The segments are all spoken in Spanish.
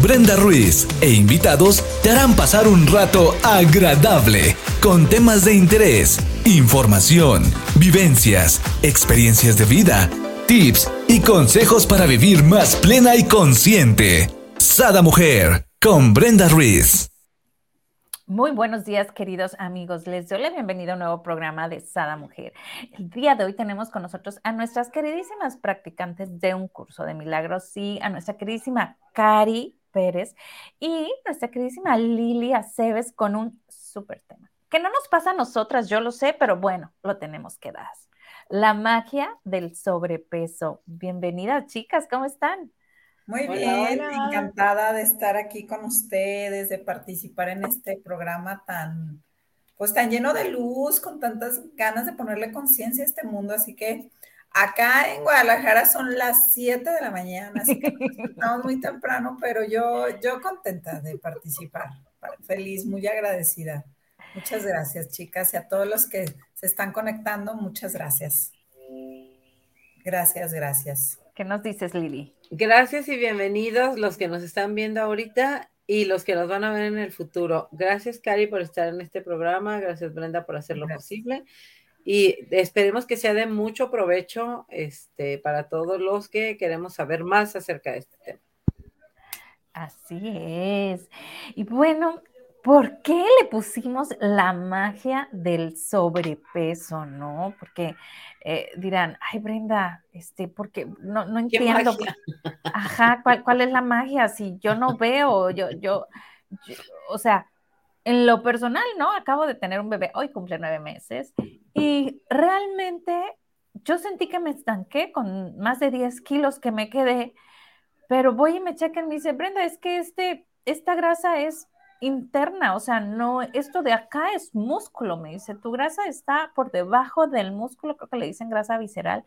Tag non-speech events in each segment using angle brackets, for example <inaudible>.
Brenda Ruiz e invitados te harán pasar un rato agradable con temas de interés, información, vivencias, experiencias de vida, tips y consejos para vivir más plena y consciente. Sada Mujer con Brenda Ruiz. Muy buenos días, queridos amigos. Les doy la bienvenida a un nuevo programa de Sada Mujer. El día de hoy tenemos con nosotros a nuestras queridísimas practicantes de un curso de milagros y a nuestra queridísima Cari Pérez y nuestra queridísima Lili Aceves con un súper tema. Que no nos pasa a nosotras, yo lo sé, pero bueno, lo tenemos que dar. La magia del sobrepeso. Bienvenidas, chicas, ¿cómo están? Muy bien, encantada de estar aquí con ustedes, de participar en este programa tan, pues tan lleno de luz, con tantas ganas de ponerle conciencia a este mundo. Así que Acá en Guadalajara son las 7 de la mañana, así que estamos muy temprano, pero yo, yo contenta de participar, feliz, muy agradecida. Muchas gracias, chicas, y a todos los que se están conectando, muchas gracias. Gracias, gracias. ¿Qué nos dices, Lili? Gracias y bienvenidos los que nos están viendo ahorita y los que nos van a ver en el futuro. Gracias, Cari, por estar en este programa. Gracias, Brenda, por hacerlo posible y esperemos que sea de mucho provecho este, para todos los que queremos saber más acerca de este tema. Así es. Y bueno, ¿por qué le pusimos la magia del sobrepeso, no? Porque eh, dirán, ay Brenda, este, porque no, no entiendo. Ajá, ¿cuál, ¿cuál, es la magia? Si yo no veo, yo, yo, yo, o sea, en lo personal, ¿no? Acabo de tener un bebé, hoy cumple nueve meses, y realmente yo sentí que me estanqué con más de 10 kilos que me quedé, pero voy y me chequen y me dice, Brenda, es que este, esta grasa es interna, o sea, no, esto de acá es músculo, me dice, tu grasa está por debajo del músculo, creo que le dicen grasa visceral.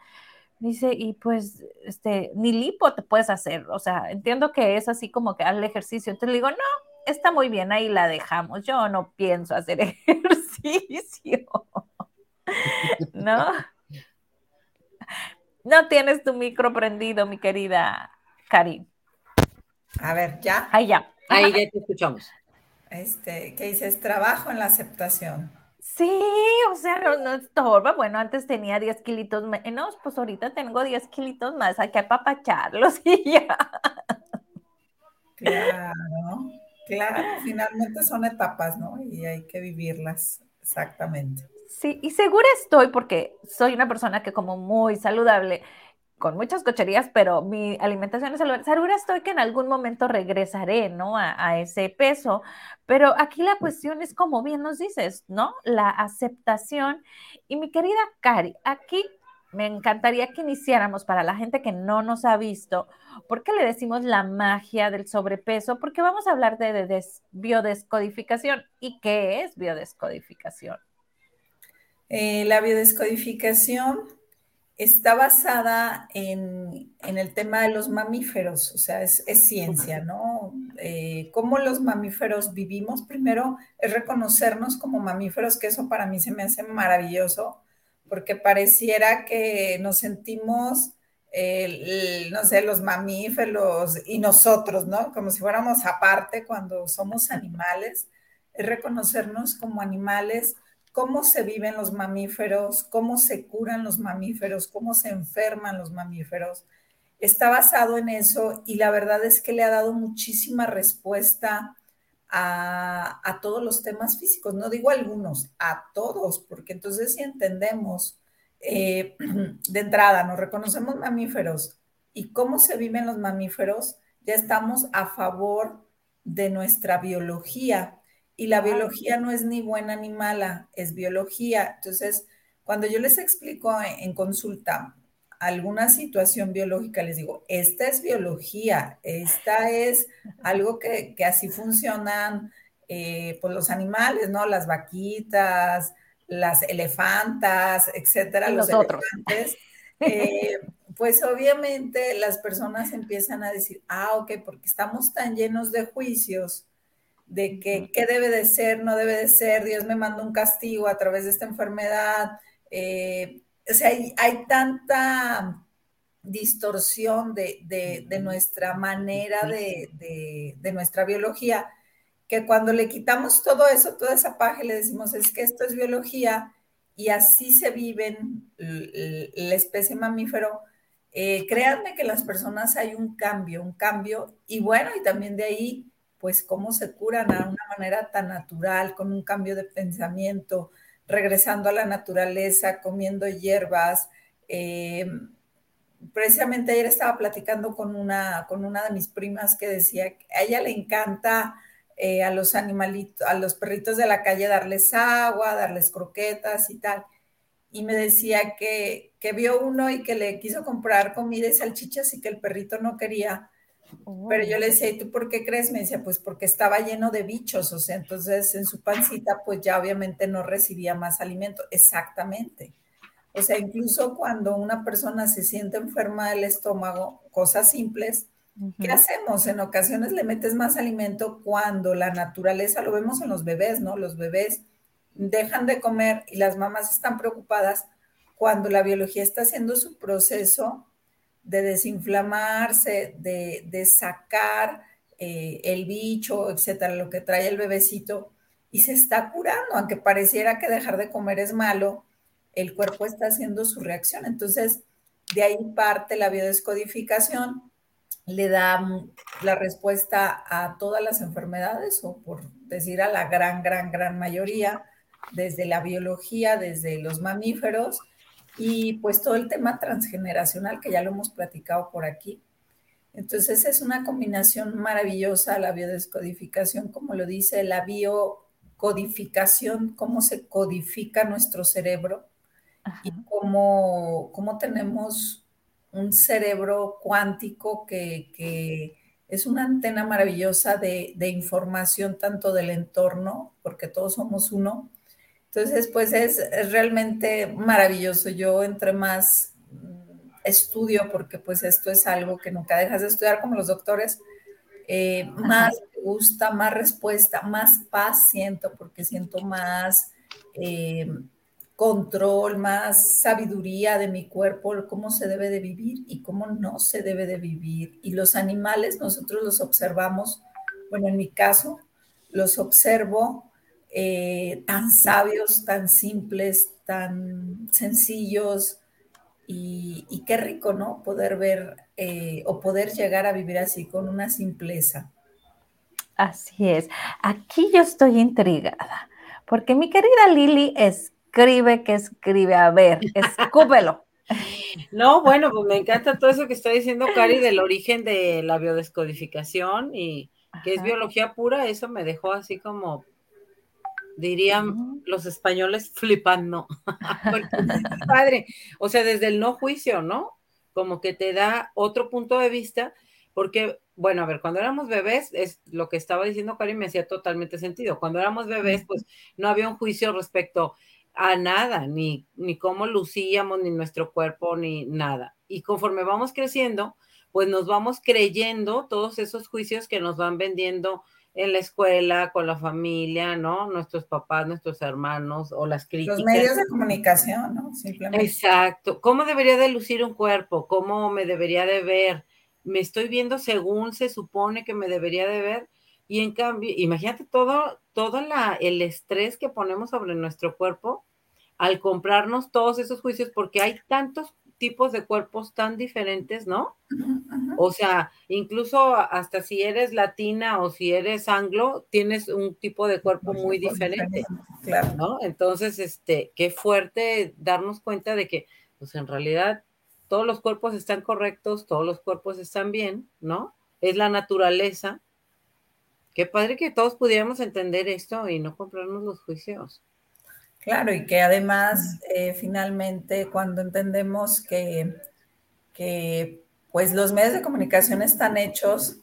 Dice, y pues, este, ni lipo te puedes hacer, o sea, entiendo que es así como que al ejercicio. Entonces le digo, no, está muy bien, ahí la dejamos. Yo no pienso hacer <laughs> ejercicio. ¿No? No tienes tu micro prendido, mi querida Cari. A ver, ¿ya? Ahí ya. Ahí ya te escuchamos. Este, ¿qué dices? Trabajo en la aceptación. Sí, o sea, no, no estorba. Bueno, antes tenía 10 kilitos menos, pues ahorita tengo 10 kilitos más. Hay que apapacharlos <laughs> y ya. Claro. Claro, finalmente son etapas, ¿no? Y hay que vivirlas, exactamente. Sí, y segura estoy, porque soy una persona que como muy saludable, con muchas cocherías, pero mi alimentación es saludable. Segura estoy que en algún momento regresaré, ¿no? A, a, ese peso, pero aquí la cuestión es como bien nos dices, ¿no? La aceptación. Y mi querida Cari, aquí me encantaría que iniciáramos para la gente que no nos ha visto, ¿por qué le decimos la magia del sobrepeso? Porque vamos a hablar de, biodescodificación. ¿Y qué es biodescodificación? Eh, la biodescodificación está basada en, el tema de los mamíferos, o sea, es, ciencia, ¿no? Eh, cómo los mamíferos vivimos, primero es reconocernos como mamíferos, que eso para mí se me hace maravilloso porque pareciera que nos sentimos, no sé, los mamíferos y nosotros, ¿no? Como si fuéramos aparte cuando somos animales, es reconocernos como animales, cómo se viven los mamíferos, cómo se curan los mamíferos, cómo se enferman los mamíferos. Está basado en eso y la verdad es que le ha dado muchísima respuesta a, todos los temas físicos, no digo algunos, a todos, porque entonces si entendemos eh, <clears throat> de entrada, nos reconocemos mamíferos y cómo se viven los mamíferos, ya estamos a favor de nuestra biología. Y la biología no es ni buena ni mala, es biología. Entonces, cuando yo les explico en consulta, alguna situación biológica, les digo, esta es biología, esta es algo que, así funcionan eh, pues los animales, ¿no? Las vaquitas, las elefantas, etcétera, los, elefantes. Eh, pues obviamente las personas empiezan a decir, ah, ok, porque estamos tan llenos de juicios de que qué debe de ser, no debe de ser, Dios me manda un castigo a través de esta enfermedad, eh, o sea, hay, tanta distorsión de, nuestra manera de, nuestra biología, que cuando le quitamos todo eso, toda esa paja, le decimos, es que esto es biología y así se viven la especie mamífero, eh, créanme que las personas hay un cambio, un cambio, y bueno, y también de ahí, pues cómo se curan a una manera tan natural, con un cambio de pensamiento, regresando a la naturaleza, comiendo hierbas. Eh, precisamente ayer estaba platicando con una, con una de mis primas que decía que a ella le encanta eh, a los animalitos, a los perritos de la calle darles agua, darles croquetas y tal y me decía que, vio uno y que le quiso comprar comida y salchichas y que el perrito no quería. Pero yo le decía, ¿y tú por qué crees? Me decía, pues porque estaba lleno de bichos, o sea, entonces en su pancita pues ya obviamente no recibía más alimento. Exactamente. O sea, incluso cuando una persona se siente enferma del estómago, cosas simples, ¿qué hacemos? En ocasiones le metes más alimento cuando la naturaleza, lo vemos en los bebés, ¿no? Los bebés dejan de comer y las mamás están preocupadas cuando la biología está haciendo su proceso de desinflamarse, de, sacar eh, el bicho, etcétera, lo que trae el bebecito, y se está curando, aunque pareciera que dejar de comer es malo, el cuerpo está haciendo su reacción. Entonces, de ahí parte la biodescodificación, le da la respuesta a todas las enfermedades, o por decir a la gran, gran, gran mayoría, desde la biología, desde los mamíferos y pues todo el tema transgeneracional que ya lo hemos platicado por aquí. Entonces es una combinación maravillosa la biodescodificación, como lo dice la biocodificación, cómo se codifica nuestro cerebro y cómo, cómo, tenemos un cerebro cuántico que, que es una antena maravillosa de, de, información tanto del entorno, porque todos somos uno, entonces, pues es, realmente maravilloso. Yo entre más mm, estudio, porque pues esto es algo que nunca dejas de estudiar como los doctores, eh, más me gusta, más respuesta, más paz siento, porque siento más eh, control, más sabiduría de mi cuerpo, cómo se debe de vivir y cómo no se debe de vivir. Y los animales nosotros los observamos, bueno, en mi caso, los observo eh, tan sabios, tan simples, tan sencillos y, qué rico, ¿no? Poder ver eh, o poder llegar a vivir así con una simpleza. Así es. Aquí yo estoy intrigada, porque mi querida Lili escribe que escribe. A ver, escúpelo. <laughs> No, bueno, pues me encanta todo eso que está diciendo Cari del origen de la biodescodificación y que es biología pura, eso me dejó así como dirían los españoles flipando. <laughs> padre, o sea, desde el no juicio, ¿no? Como que te da otro punto de vista, porque, bueno, a ver, cuando éramos bebés, es lo que estaba diciendo Karim me hacía totalmente sentido. Cuando éramos bebés, pues no había un juicio respecto a nada, ni, ni cómo lucíamos, ni nuestro cuerpo, ni nada. Y conforme vamos creciendo, pues nos vamos creyendo todos esos juicios que nos van vendiendo en la escuela, con la familia, ¿no? Nuestros papás, nuestros hermanos o las críticas. Los medios de comunicación, ¿no? Simplemente. Exacto. ¿Cómo debería de lucir un cuerpo? ¿Cómo me debería de ver? Me estoy viendo según se supone que me debería de ver. Y en cambio, imagínate todo, todo la, el estrés que ponemos sobre nuestro cuerpo al comprarnos todos esos juicios, porque hay tantos tipos de cuerpos tan diferentes, ¿no? O sea, incluso hasta si eres latina o si eres anglo, tienes un tipo de cuerpo muy diferente, claro. ¿no? Entonces, este, qué fuerte darnos cuenta de que, pues en realidad, todos los cuerpos están correctos, todos los cuerpos están bien, ¿no? Es la naturaleza. Qué padre que todos pudiéramos entender esto y no comprarnos los juicios. Claro, y que además eh, finalmente cuando entendemos que, que pues los medios de comunicación están hechos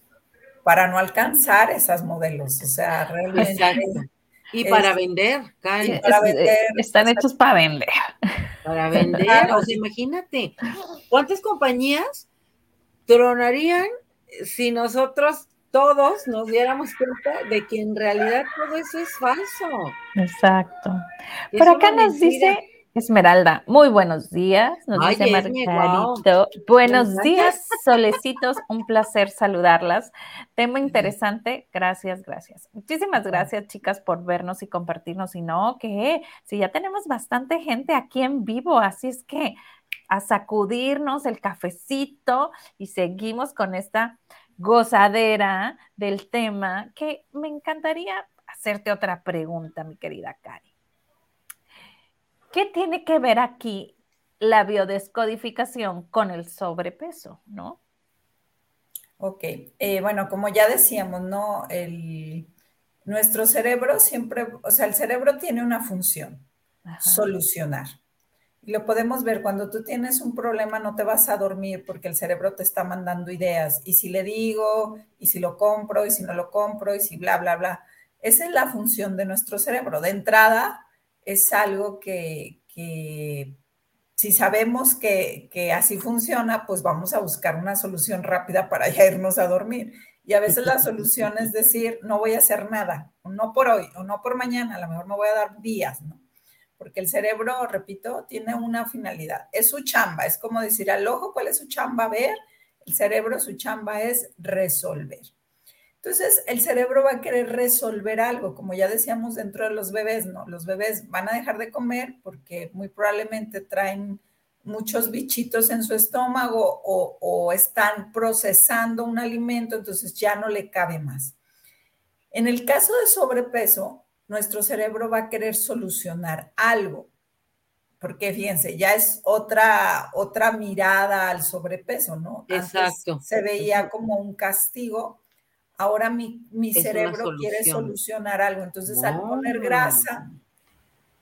para no alcanzar esos modelos, o sea, realmente... Y para vender, para vender. Están hechos para vender. Para vender, o sea, imagínate, ¿cuántas compañías tronarían si nosotros todos nos diéramos cuenta de que en realidad todo eso es falso. Exacto. Por acá nos dice Esmeralda, muy buenos días. Nos dice Margarito. Buenos días, <laughs> solecitos. Un placer saludarlas. Tema interesante. Gracias, gracias. Muchísimas gracias, chicas, por vernos y compartirnos. Y no, que si ya tenemos bastante gente aquí en vivo, así es que a sacudirnos el cafecito y seguimos con esta gozadera del tema que me encantaría hacerte otra pregunta, mi querida Cari. ¿Qué tiene que ver aquí la biodescodificación con el sobrepeso, no? Ok, eh, bueno, como ya decíamos, ¿no? nuestro cerebro siempre, o sea, el cerebro tiene una función, solucionar. Lo podemos ver, cuando tú tienes un problema no te vas a dormir porque el cerebro te está mandando ideas. Y si le digo, y si lo compro, y si no lo compro, y si bla, bla, bla. Esa es la función de nuestro cerebro. De entrada, es algo que, si sabemos que, así funciona, pues vamos a buscar una solución rápida para ya irnos a dormir. Y a veces la solución es decir, no voy a hacer nada, no por hoy, o no por mañana, a lo mejor me voy a dar días, ¿no? Porque el cerebro, repito, tiene una finalidad. Es su chamba, es como decir al ojo cuál es su chamba, ver. El cerebro, su chamba es resolver. Entonces, el cerebro va a querer resolver algo, como ya decíamos dentro de los bebés, ¿no? Los bebés van a dejar de comer porque muy probablemente traen muchos bichitos en su estómago o, están procesando un alimento, entonces ya no le cabe más. En el caso de sobrepeso, nuestro cerebro va a querer solucionar algo, porque fíjense, ya es otra, otra mirada al sobrepeso, ¿no? Exacto. se veía como un castigo ahora mi, cerebro quiere solucionar algo. Entonces, al poner grasa,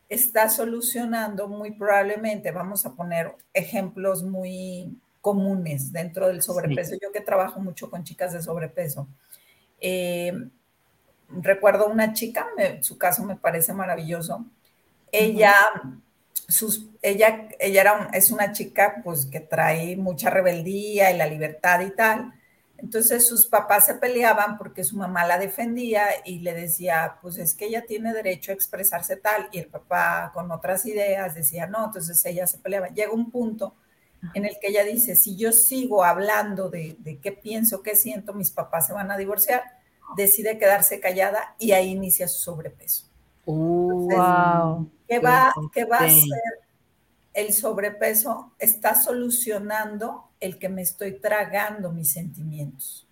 está solucionando muy probablemente, vamos a poner ejemplos muy comunes dentro del sobrepeso. Yo que trabajo mucho con chicas de sobrepeso. Eh, recuerdo una chica, su caso me parece maravilloso. Ella, sus, ella, ella era es una chica pues que trae mucha rebeldía y la libertad y tal. Entonces sus papás se peleaban porque su mamá la defendía y le decía, pues es que ella tiene derecho a expresarse tal, y el papá con otras ideas decía, no, entonces ella se peleaba. Llega un punto en el que ella dice, si yo sigo hablando de, qué pienso, qué siento, mis papás se van a divorciar, decide quedarse callada y ahí inicia su sobrepeso. wow. ¿qué, va, ¿Qué va a hacer el sobrepeso? Está solucionando el que me estoy tragando mis sentimientos.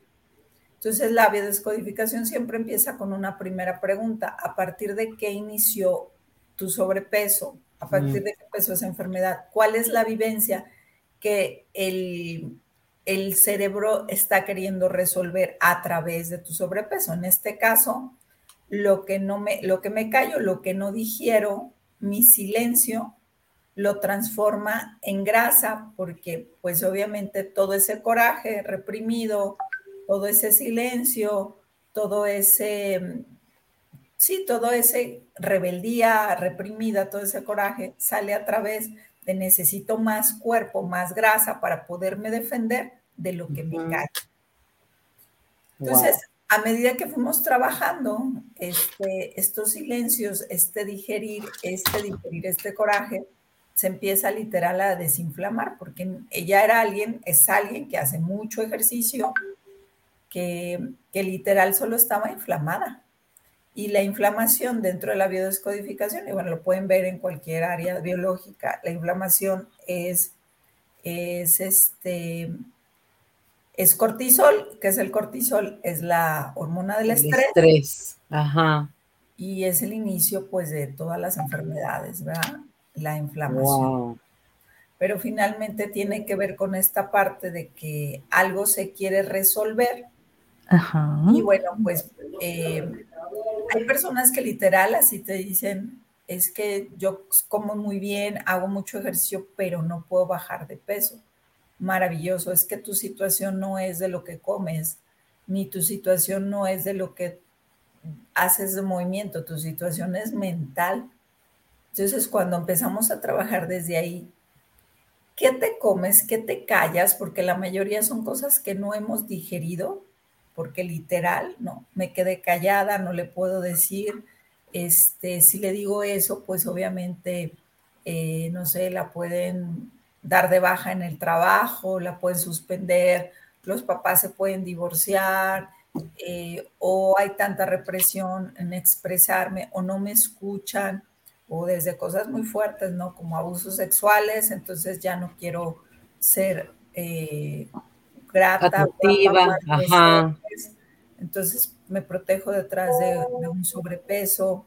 Entonces, la biodescodificación siempre empieza con una primera pregunta. ¿A partir de qué inició tu sobrepeso? ¿A partir de qué empezó esa enfermedad? ¿Cuál es la vivencia que el, el cerebro está queriendo resolver a través de tu sobrepeso? En este caso, lo que, no me, lo que me callo, lo que no digiero, mi silencio, lo transforma en grasa porque pues obviamente todo ese coraje reprimido, todo ese silencio, todo ese, sí, todo ese rebeldía reprimida, todo ese coraje sale a través de necesito más cuerpo, más grasa para poderme defender de lo que me cae. Entonces, a medida que fuimos trabajando este, estos silencios, este digerir, este digerir este coraje, se empieza literal a desinflamar, porque ella era alguien, es alguien que hace mucho ejercicio, que, literal solo estaba inflamada. Y la inflamación dentro de la biodescodificación, y bueno, lo pueden ver en cualquier área biológica, la inflamación es, es este, es cortisol, que es el cortisol, es la hormona del el estrés. Ajá. Y es el inicio, pues, de todas las enfermedades, ¿verdad? la inflamación. Pero finalmente tiene que ver con esta parte de que algo se quiere resolver. Y bueno, pues eh, hay personas que literal así te dicen, es que yo como muy bien, hago mucho ejercicio, pero no puedo bajar de peso. Maravilloso, es que tu situación no es de lo que comes, ni tu situación no es de lo que haces de movimiento, tu situación es mental. Entonces, cuando empezamos a trabajar desde ahí, ¿qué te comes? ¿Qué te callas? Porque la mayoría son cosas que no hemos digerido, porque literal, ¿no? Me quedé callada, no le puedo decir. Este, si le digo eso, pues obviamente eh, no sé, la pueden dar de baja en el trabajo, la pueden suspender, los papás se pueden divorciar, eh, o hay tanta represión en expresarme, o no me escuchan, o desde cosas muy fuertes, ¿no? Como abusos sexuales, entonces ya no quiero ser eh, grata. Ajá. Entonces me protejo detrás de, un sobrepeso.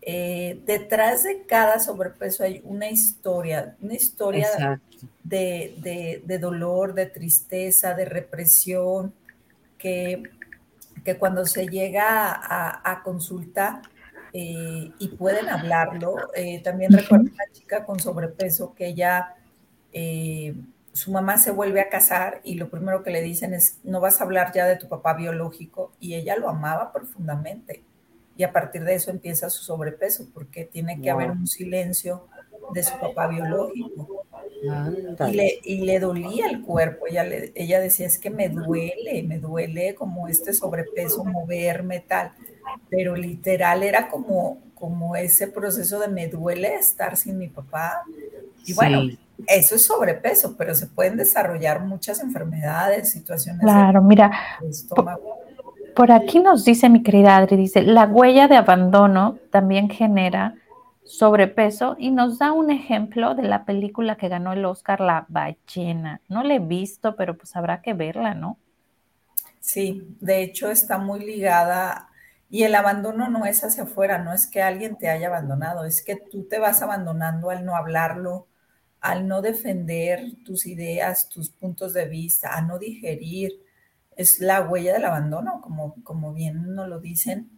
Eh, detrás de cada sobrepeso hay una historia, una historia de, dolor, de tristeza, de represión, que, que cuando se llega a, consulta eh, y pueden hablarlo, eh, también recuerdo una chica con sobrepeso que ella, eh, su mamá se vuelve a casar y lo primero que le dicen es, no vas a hablar ya de tu papá biológico y ella lo amaba profundamente. Y a partir de eso empieza su sobrepeso, porque tiene que haber un silencio de su papá biológico. Y le, y le, dolía el cuerpo. Ella, ella decía, es que me duele, me duele como este sobrepeso, moverme, tal. Pero literal era como, como ese proceso de me duele estar sin mi papá. Y bueno, eso es sobrepeso, pero se pueden desarrollar muchas enfermedades, situaciones. Claro, mira. por aquí nos dice mi querida Adri, dice, la huella de abandono también genera sobrepeso y nos da un ejemplo de la película que ganó el Oscar, La ballena. No la he visto, pero pues habrá que verla, ¿no? Sí, de hecho está muy ligada y el abandono no es hacia afuera, no es que alguien te haya abandonado, es que tú te vas abandonando al no hablarlo, al no defender tus ideas, tus puntos de vista, a no digerir. Es la huella del abandono, como, como bien nos lo dicen,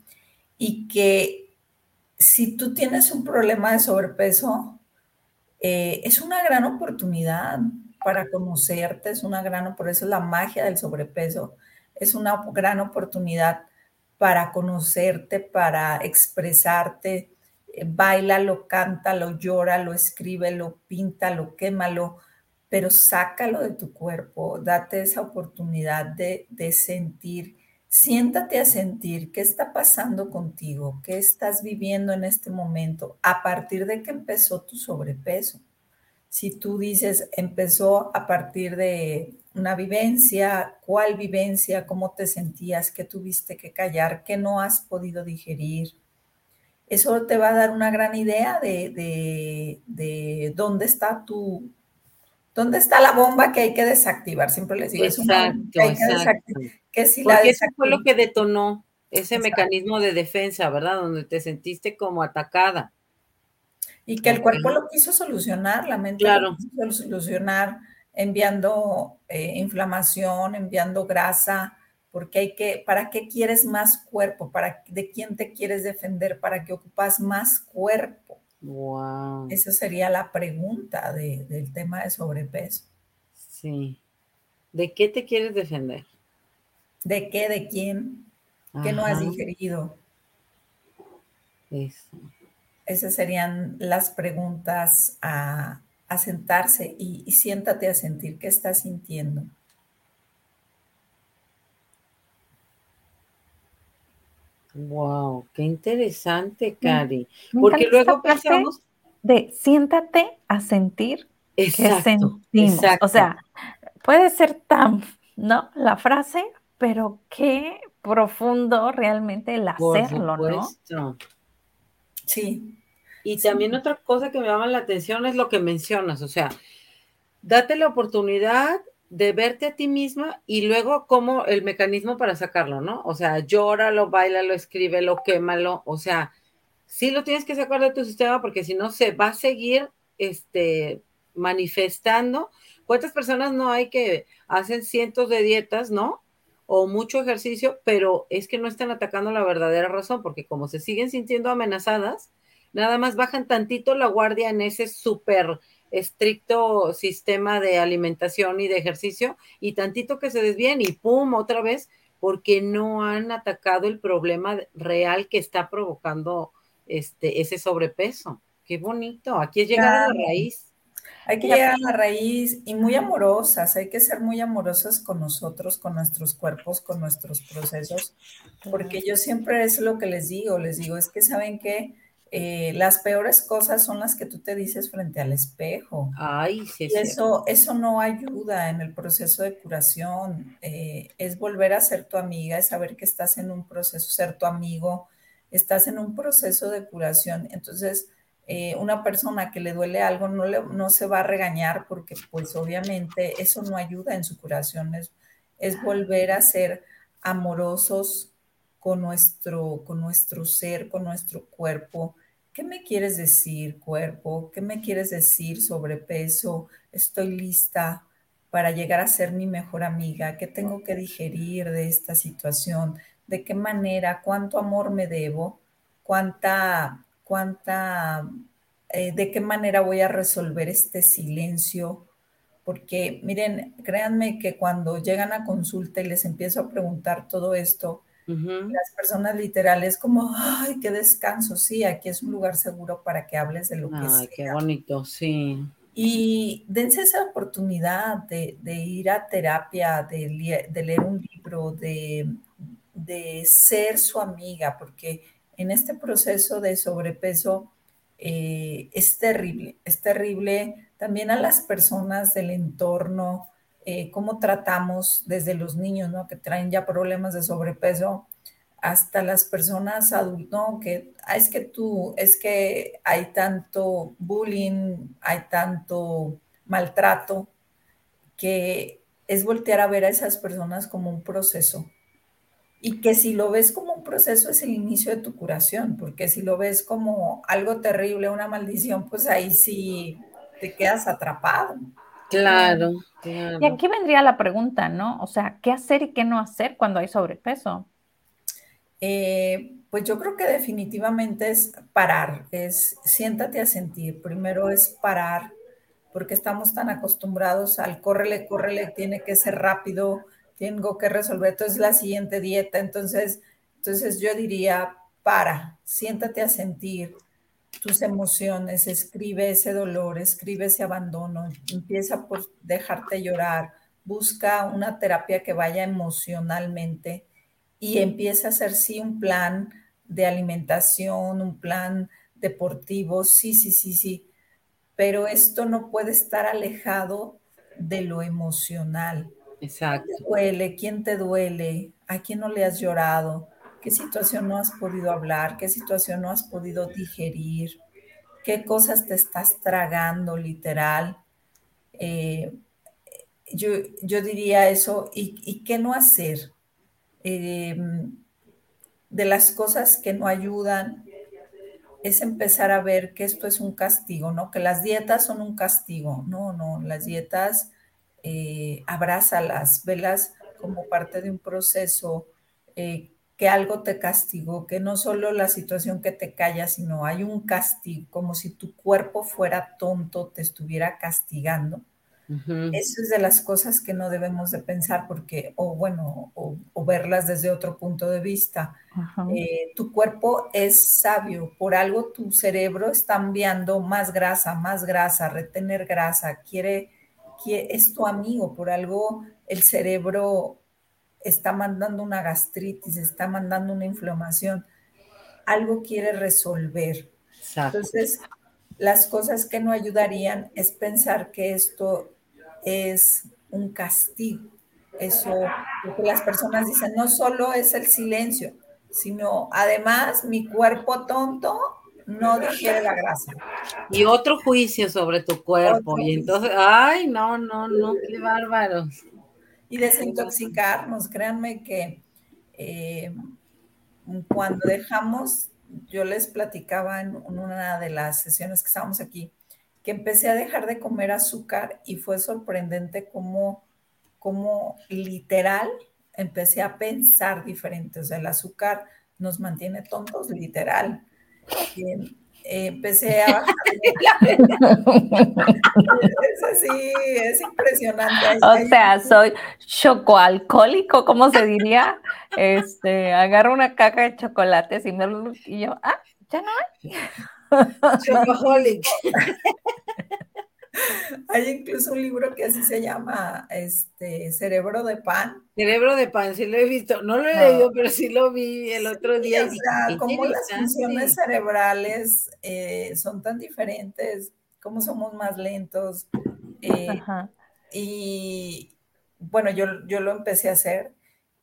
y que si tú tienes un problema de sobrepeso, eh, es una gran oportunidad para conocerte, es una gran, por eso es la magia del sobrepeso, es una gran oportunidad para conocerte, para expresarte, bailalo, cántalo, llóralo, escríbelo, píntalo, quémalo, pero sácalo de tu cuerpo, date esa oportunidad de, de sentir Siéntate a sentir qué está pasando contigo, qué estás viviendo en este momento a partir de que empezó tu sobrepeso. Si tú dices, empezó a partir de una vivencia, cuál vivencia, cómo te sentías, qué tuviste que callar, qué no has podido digerir. Eso te va a dar una gran idea de, de, dónde está tu, ¿Dónde está la bomba que hay que desactivar? Siempre les digo, exacto, es que hay que desactivar. Que si Porque eso fue lo que detonó ese mecanismo de defensa, ¿verdad? Donde te sentiste como atacada. Y que el cuerpo lo quiso solucionar, la mente lo quiso solucionar enviando eh, inflamación, enviando grasa, porque hay que, ¿para qué quieres más cuerpo? ¿Para de quién te quieres defender? ¿Para qué ocupas más cuerpo? Wow. Esa sería la pregunta del tema de sobrepeso. Sí. ¿De qué te quieres defender? ¿De qué? ¿De quién? ¿Qué no has digerido? Eso. Esas serían las preguntas a, sentarse y, siéntate a sentir qué estás sintiendo. Wow, qué interesante, Cari. Porque luego pasamos de siéntate a sentir sentimos. O sea, puede ser tan, ¿no? La frase, pero qué profundo realmente el hacerlo, ¿no? Sí. Y también otra cosa que me llama la atención es lo que mencionas, o sea, date la oportunidad de verte a ti misma y luego como el mecanismo para sacarlo, ¿no? O sea, llóralo, bailalo, escríbelo, quémalo, o sea, sí lo tienes que sacar de tu sistema porque si no se va a seguir este, manifestando. ¿Cuántas personas no hay que hacen cientos de dietas, ¿no? O mucho ejercicio, pero es que no están atacando la verdadera razón, porque como se siguen sintiendo amenazadas, nada más bajan tantito la guardia en ese súper estricto sistema de alimentación y de ejercicio y tantito que se desvíen y pum, otra vez, porque no han atacado el problema real que está provocando este, ese sobrepeso. Qué bonito, aquí es llegar a la raíz. Hay que llegar a la raíz y muy amorosas, hay que ser muy amorosas con nosotros, con nuestros cuerpos, con nuestros procesos, porque yo siempre es lo que les digo, les digo, es que saben que eh, las peores cosas son las que tú te dices frente al espejo. Ay, sí, y eso, eso no ayuda en el proceso de curación. Eh, es volver a ser tu amiga, es saber que estás en un proceso, ser tu amigo, estás en un proceso de curación. Entonces, eh, una persona que le duele algo no, le, no se va a regañar porque pues obviamente eso no ayuda en su curación. Es, es volver a ser amorosos con nuestro, con nuestro ser, con nuestro cuerpo ¿Qué me quieres decir, cuerpo? ¿Qué me quieres decir, sobrepeso? Estoy lista para llegar a ser mi mejor amiga. ¿Qué tengo que digerir de esta situación? ¿De qué manera? ¿Cuánto amor me debo? ¿Cuánta, cuánta, eh, de qué manera voy a resolver este silencio? Porque miren, créanme que cuando llegan a consulta y les empiezo a preguntar todo esto, las personas literales como, ay, qué descanso, sí, aquí es un lugar seguro para que hables de lo que sea. Ay, qué bonito, sí. Y dense esa oportunidad de, ir a terapia, de, leer un libro, de, ser su amiga, porque en este proceso de sobrepeso eh, es terrible, es terrible también a las personas del entorno, eh, cómo tratamos desde los niños, ¿no? Que traen ya problemas de sobrepeso hasta las personas adultas, ¿no? Que ah, es que tú, es que hay tanto bullying, hay tanto maltrato, que es voltear a ver a esas personas como un proceso. Y que si lo ves como un proceso es el inicio de tu curación, porque si lo ves como algo terrible, una maldición, pues ahí sí te quedas atrapado. Claro, Y aquí vendría la pregunta, ¿no? O sea, ¿qué hacer y qué no hacer cuando hay sobrepeso? Eh, pues yo creo que definitivamente es parar, es siéntate a sentir. Primero es parar, porque estamos tan acostumbrados al córrele, córrele, tiene que ser rápido, tengo que resolver, entonces la siguiente dieta. Entonces, entonces yo diría, para, siéntate a sentir, tus emociones, escribe ese dolor, escribe ese abandono, empieza por dejarte llorar, busca una terapia que vaya emocionalmente y empieza a hacer sí un plan de alimentación, un plan deportivo, sí, sí, sí, sí, pero esto no puede estar alejado de lo emocional. Exacto. ¿Quién te duele? ¿Quién te duele? ¿A quién no le has llorado? Qué situación no has podido hablar, qué situación no has podido digerir, qué cosas te estás tragando literal. Eh, yo, yo, diría eso, y, qué no hacer. Em, de las cosas que no ayudan es empezar a ver que esto es un castigo, ¿no? Que las dietas son un castigo. No, no, las dietas, eh, abrázalas, velas como parte de un proceso eh, que algo te castigó, que no solo la situación que te calla, sino hay un castigo, como si tu cuerpo fuera tonto, te estuviera castigando. Eso es de las cosas que no debemos de pensar porque, o bueno, o, verlas desde otro punto de vista. Eh, tu cuerpo es sabio, por algo tu cerebro está enviando más grasa, más grasa, retener grasa, quiere, quiere es tu amigo, por algo el cerebro está mandando una gastritis, está mandando una inflamación, algo quiere resolver. Entonces, las cosas que no ayudarían es pensar que esto es un castigo. Eso, lo que las personas dicen, no solo es el silencio, sino además mi cuerpo tonto no digiere la grasa. Y otro juicio sobre tu cuerpo. y entonces, ay, no, no, no, qué bárbaros y desintoxicarnos. Créanme que eh, cuando dejamos, yo les platicaba en una de las sesiones que estábamos aquí, que empecé a dejar de comer azúcar y fue sorprendente cómo, cómo literal empecé a pensar diferente. O sea, el azúcar nos mantiene tontos, literal empecé a bajar. Eso <laughs> sí, es impresionante. O sea, soy chocoalcohólico, ¿cómo se diría? Este, agarro una caja de chocolates y, me, y yo, ah, ya no hay. Chocoholic. <laughs> <laughs> Hay incluso un libro que así se llama este, Cerebro de Pan. Cerebro de Pan, sí lo he visto. No lo he leído, pero sí lo vi el otro día. O sea, cómo las funciones cerebrales eh, son tan diferentes, cómo somos más lentos. Eh, y bueno, yo, yo lo empecé a hacer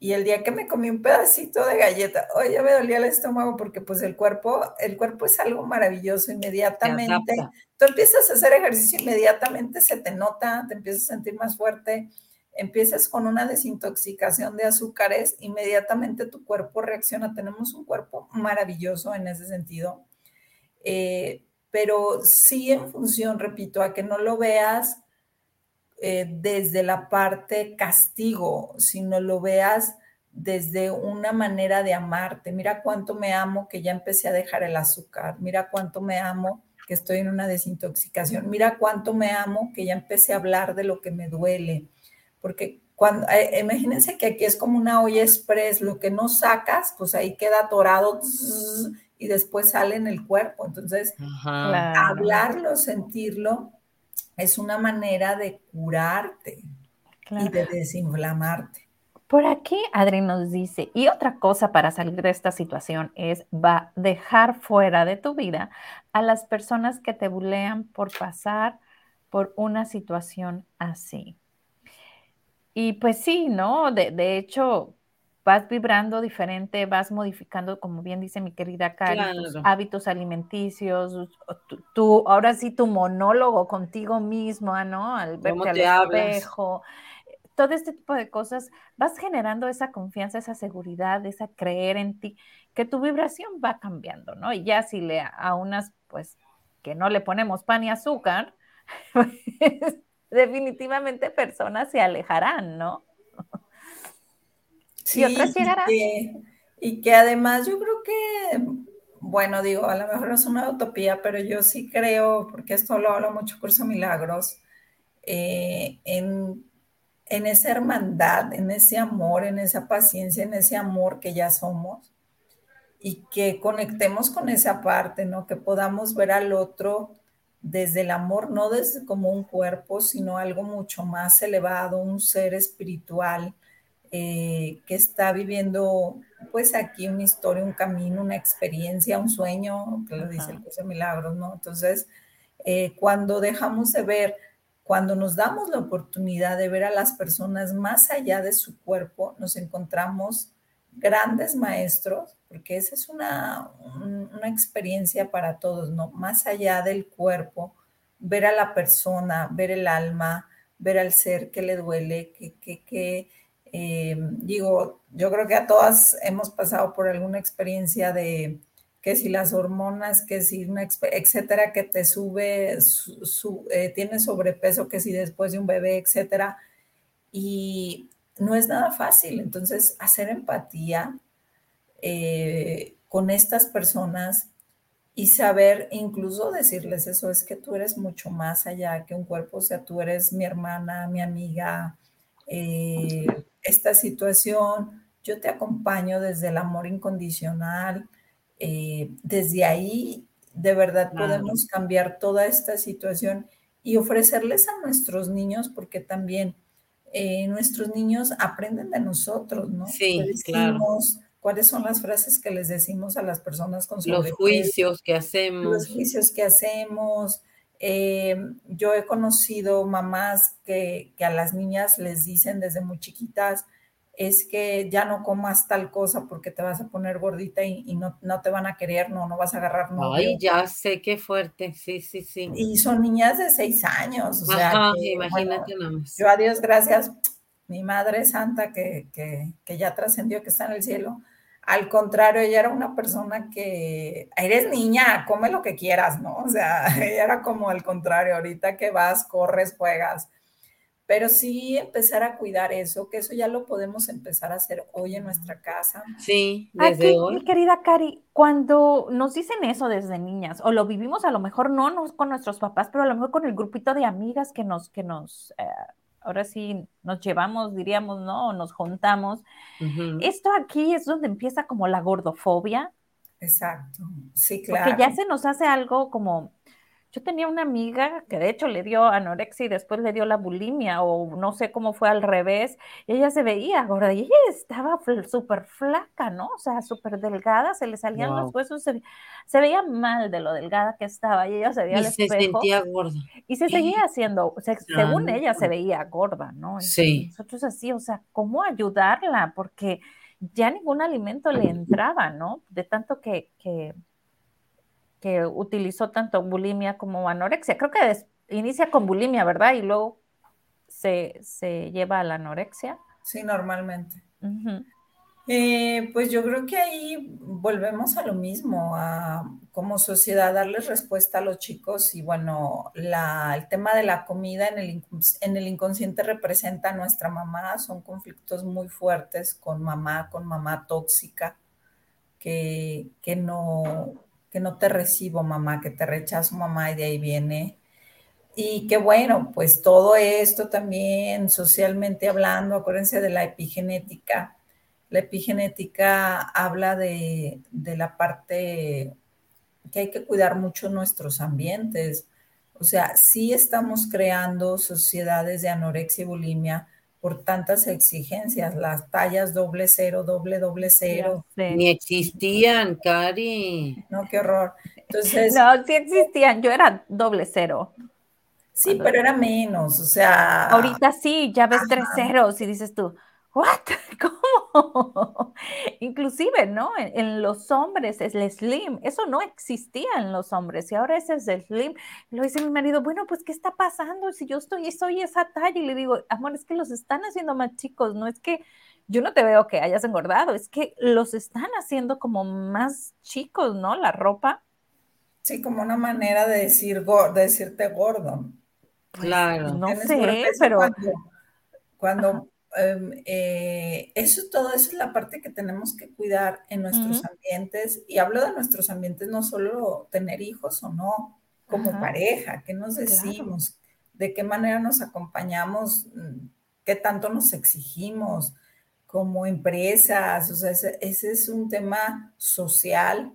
y el día que me comí un pedacito de galleta, oye, ya me dolía el estómago porque pues el cuerpo, el cuerpo es algo maravilloso inmediatamente. Tú empiezas a hacer ejercicio, inmediatamente se te nota, te empiezas a sentir más fuerte, empiezas con una desintoxicación de azúcares, inmediatamente tu cuerpo reacciona. Tenemos un cuerpo maravilloso en ese sentido, eh, pero sí en función, repito, a que no lo veas eh, desde la parte castigo, sino lo veas desde una manera de amarte. Mira cuánto me amo que ya empecé a dejar el azúcar. Mira cuánto me amo que estoy en una desintoxicación. Mira cuánto me amo que ya empecé a hablar de lo que me duele. Porque cuando, eh, imagínense que aquí es como una olla express, lo que no sacas, pues ahí queda atorado y después sale en el cuerpo. Entonces, hablarlo, sentirlo, es una manera de curarte y de desinflamarte. Por aquí Adri nos dice, y otra cosa para salir de esta situación es va dejar fuera de tu vida a las personas que te bulean por pasar por una situación así. Y pues sí, ¿no? De, de hecho, vas vibrando diferente, vas modificando, como bien dice mi querida Cari, tus hábitos alimenticios, tú, ahora sí tu monólogo contigo mismo, ¿no? Al verte al espejo, todo este tipo de cosas, vas generando esa confianza, esa seguridad, esa creer en ti, que tu vibración va cambiando, ¿no? Y ya si le a unas, pues, que no le ponemos pan y azúcar, <laughs> pues, definitivamente personas se alejarán, ¿no? Sí, y otras llegarán. Y que, además yo creo que, bueno, digo, a lo mejor es una utopía, pero yo sí creo, porque esto lo hablo mucho Curso Milagros, eh, en, en esa hermandad, en ese amor, en esa paciencia, en ese amor que ya somos y que conectemos con esa parte, ¿no? Que podamos ver al otro desde el amor, no desde como un cuerpo, sino algo mucho más elevado, un ser espiritual eh, que está viviendo pues aquí una historia, un camino, una experiencia, un sueño, que lo dice el curso de milagros, ¿no? Entonces, eh, cuando dejamos de ver, cuando nos damos la oportunidad de ver a las personas más allá de su cuerpo, nos encontramos grandes maestros, porque esa es una, una experiencia para todos, ¿no? Más allá del cuerpo, ver a la persona, ver el alma, ver al ser que le duele, que, que, que eh, digo, yo creo que a todas hemos pasado por alguna experiencia de que si las hormonas, que si etcétera, que te sube, su, eh, tienes sobrepeso, que si después de un bebé, etcétera. Y no es nada fácil. Entonces, hacer empatía eh, con estas personas y saber incluso decirles eso, es que tú eres mucho más allá que un cuerpo, o sea, tú eres mi hermana, mi amiga, esta situación, yo te acompaño desde el amor incondicional, eh, desde ahí de verdad podemos cambiar toda esta situación y ofrecerles a nuestros niños, porque también eh, nuestros niños aprenden de nosotros, ¿no? Sí, claro. ¿Cuáles son las frases que les decimos a las personas con Los juicios que hacemos. Los juicios que hacemos, eh, yo he conocido mamás que, a las niñas les dicen desde muy chiquitas, es que ya no comas tal cosa porque te vas a poner gordita y, no, no, te van a querer, no, no vas a agarrar novio. Ay, ya sé qué fuerte, sí, sí, sí. Y son niñas de seis años, o sea, imagínate más. Yo a Dios gracias, mi madre santa que, que, que ya trascendió, que está en el cielo, al contrario, ella era una persona que, eres niña, come lo que quieras, ¿no? O sea, <laughs> ella era como al contrario, ahorita que vas, corres, juegas. Pero sí empezar a cuidar eso, que eso ya lo podemos empezar a hacer hoy en nuestra casa. Sí, desde hoy. Mi querida Cari, cuando nos dicen eso desde niñas, o lo vivimos a lo mejor no, con nuestros papás, pero a lo mejor con el grupito de amigas que nos, que nos eh, ahora sí nos llevamos, diríamos, ¿no? nos juntamos. Esto aquí es donde empieza como la gordofobia. Exacto, sí, claro. Porque ya se nos hace algo como, Yo tenía una amiga que de hecho le dio anorexia y después le dio la bulimia o no sé cómo fue al revés. Y ella se veía gorda y ella estaba súper flaca, ¿no? O sea, súper delgada, se le salían los huesos, se, veía mal de lo delgada que estaba y ella se veía y se sentía gorda. Y se seguía <laughs> haciendo, según ella se veía gorda, ¿no? sí. Nosotros así, o sea, ¿cómo ayudarla? Porque ya ningún alimento le entraba, ¿no? De tanto que, que que utilizó tanto bulimia como anorexia. Creo que inicia con bulimia, ¿verdad? Y luego se, lleva a la anorexia. Sí, normalmente. Eh, pues yo creo que ahí volvemos a lo mismo, a como sociedad darles respuesta a los chicos y bueno, el tema de la comida en el, en el inconsciente representa a nuestra mamá, son conflictos muy fuertes con mamá, con mamá tóxica, que, que no, que no te recibo mamá, que te rechazo mamá y de ahí viene. Y que bueno, pues todo esto también socialmente hablando, acuérdense de la epigenética. La epigenética habla de, de la parte que hay que cuidar mucho nuestros ambientes. O sea, sí estamos creando sociedades de anorexia y bulimia, por tantas exigencias, las tallas doble cero, doble, doble cero. Ni existían, Cari. No, qué horror. Entonces. No, sí existían, yo era doble cero. Sí, pero era menos, o sea. Ahorita sí, ya ves tres ceros y dices tú, ¿What? <laughs> ¿Cómo? Inclusive, ¿no? En, los hombres es el slim, eso no existía en los hombres y ahora ese es el slim. lo dice mi marido, bueno, pues ¿qué está pasando? Si yo estoy, soy esa talla y le digo, amor, es que los están haciendo más chicos, no es que yo no te veo que hayas engordado, es que los están haciendo como más chicos, ¿no? La ropa. Sí, como una manera de decir de decirte gordo. Pues, claro. No sé, pero cuando eh, eso, todo eso es la parte que tenemos que cuidar en nuestros ambientes. Y hablo de nuestros ambientes, no solo tener hijos o no, como pareja, ¿qué nos decimos? ¿De qué manera nos acompañamos? ¿Qué tanto nos exigimos como empresas? O sea, ese, ese es un tema social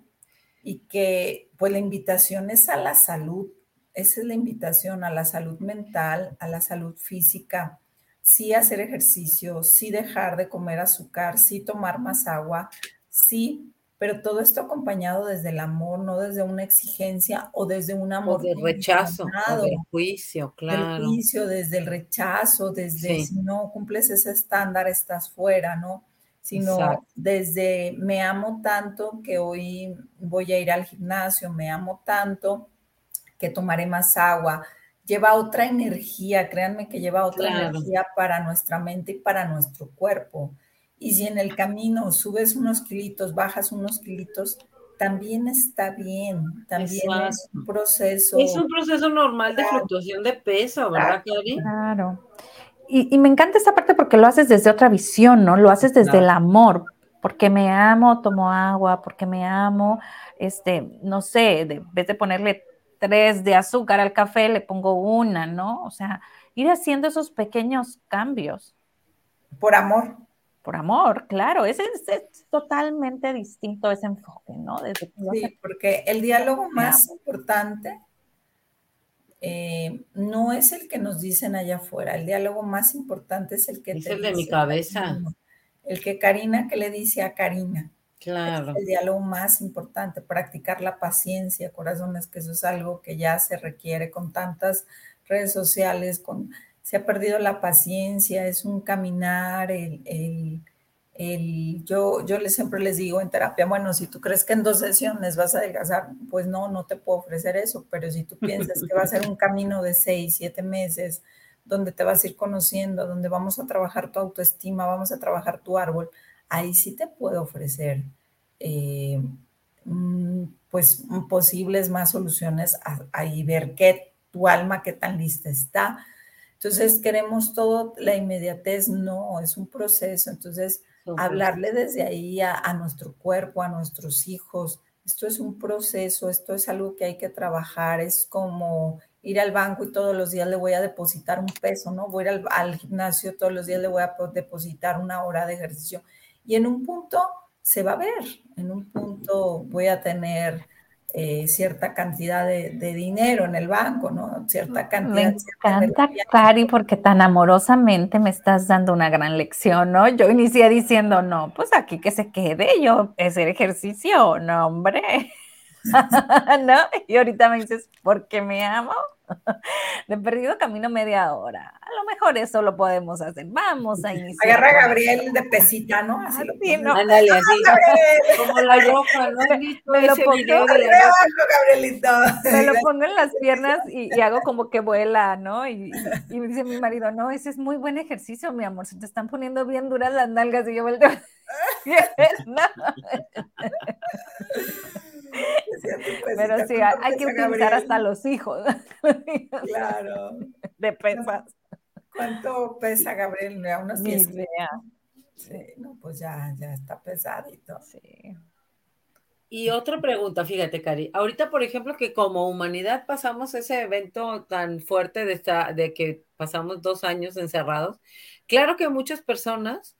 y que pues la invitación es a la salud. Esa es la invitación a la salud mental, a la salud física sí hacer ejercicio, sí dejar de comer azúcar, sí tomar más agua, sí, pero todo esto acompañado desde el amor, no desde una exigencia o desde un amor. O del rechazo, o del juicio, claro. Del juicio, desde el rechazo, desde si no cumples ese estándar, estás fuera, ¿no? Sino desde me amo tanto que hoy voy a ir al gimnasio, me amo tanto que tomaré más agua, lleva otra energía, créanme que lleva otra energía para nuestra mente y para nuestro cuerpo. Y si en el camino subes unos kilitos, bajas unos kilitos, también está bien, también es un proceso. Es un proceso normal de fluctuación de peso, ¿verdad, Clary? Claro. Y, me encanta esta parte porque lo haces desde otra visión, ¿no? Lo haces desde el amor, porque me amo, tomo agua, porque me amo, este, no sé, de, en vez de ponerle tres de azúcar al café, le pongo una, ¿no? O sea, ir haciendo esos pequeños cambios. Por amor. Por amor, claro, ese es, totalmente distinto ese enfoque, ¿no? sí, porque el diálogo más importante eh, no es el que nos dicen allá afuera, el diálogo más importante es el que... Es el de mi cabeza. El que Karina, que le dice a Karina. Claro. el diálogo más importante, practicar la paciencia, corazones, que eso es algo que ya se requiere con tantas redes sociales, con, se ha perdido la paciencia, es un caminar, el, el, yo, yo les, siempre les digo en terapia, bueno, si tú crees que en dos sesiones vas a adelgazar, pues no, no te puedo ofrecer eso, pero si tú piensas que va a ser un camino de seis, siete meses, donde te vas a ir conociendo, donde vamos a trabajar tu autoestima, vamos a trabajar tu árbol, ahí sí te puedo ofrecer eh, mm, pues posibles más soluciones ahí ver qué tu alma qué tan lista está. Entonces queremos todo la inmediatez, no, es un proceso. Entonces hablarle desde ahí a, a nuestro cuerpo, a nuestros hijos, esto es un proceso, esto es algo que hay que trabajar, es como ir al banco y todos los días le voy a depositar un peso, ¿no? Voy a ir al, al, gimnasio, todos los días le voy a depositar una hora de ejercicio. Y en un punto se va a ver, en un punto voy a tener eh, cierta cantidad de, dinero en el banco, ¿no? Cierta cantidad. Me encanta, Cari, porque tan amorosamente me estás dando una gran lección, ¿no? Yo inicié diciendo, no, pues aquí que se quede, yo hacer ejercicio, no, hombre. <laughs> ¿No? Y ahorita me dices, ¿por qué me amo? <laughs> De perdido camino media hora. A lo mejor eso lo podemos hacer. Vamos a iniciar. Agarra a Gabriel de pesita, ¿no? Así lo sí, ¿no? Ándale, así. Como la roja, ¿no? Me, lo pongo, Gabrielito. me lo pongo en las piernas y, hago como que vuela, ¿no? Y, y, me dice mi marido, no, ese es muy buen ejercicio, mi amor. Se te están poniendo bien duras las nalgas y yo vuelto. <laughs> no. <laughs> Pero sí, hay, que utilizar hasta los hijos. <laughs> Claro. De pesas. ¿Cuánto pesa Gabriel? ¿A unos 10 Sí, no, pues ya, ya está pesadito. Sí. Y otra pregunta, fíjate, Cari. Ahorita, por ejemplo, que como humanidad pasamos ese evento tan fuerte de, esta, de que pasamos dos años encerrados, claro que muchas personas,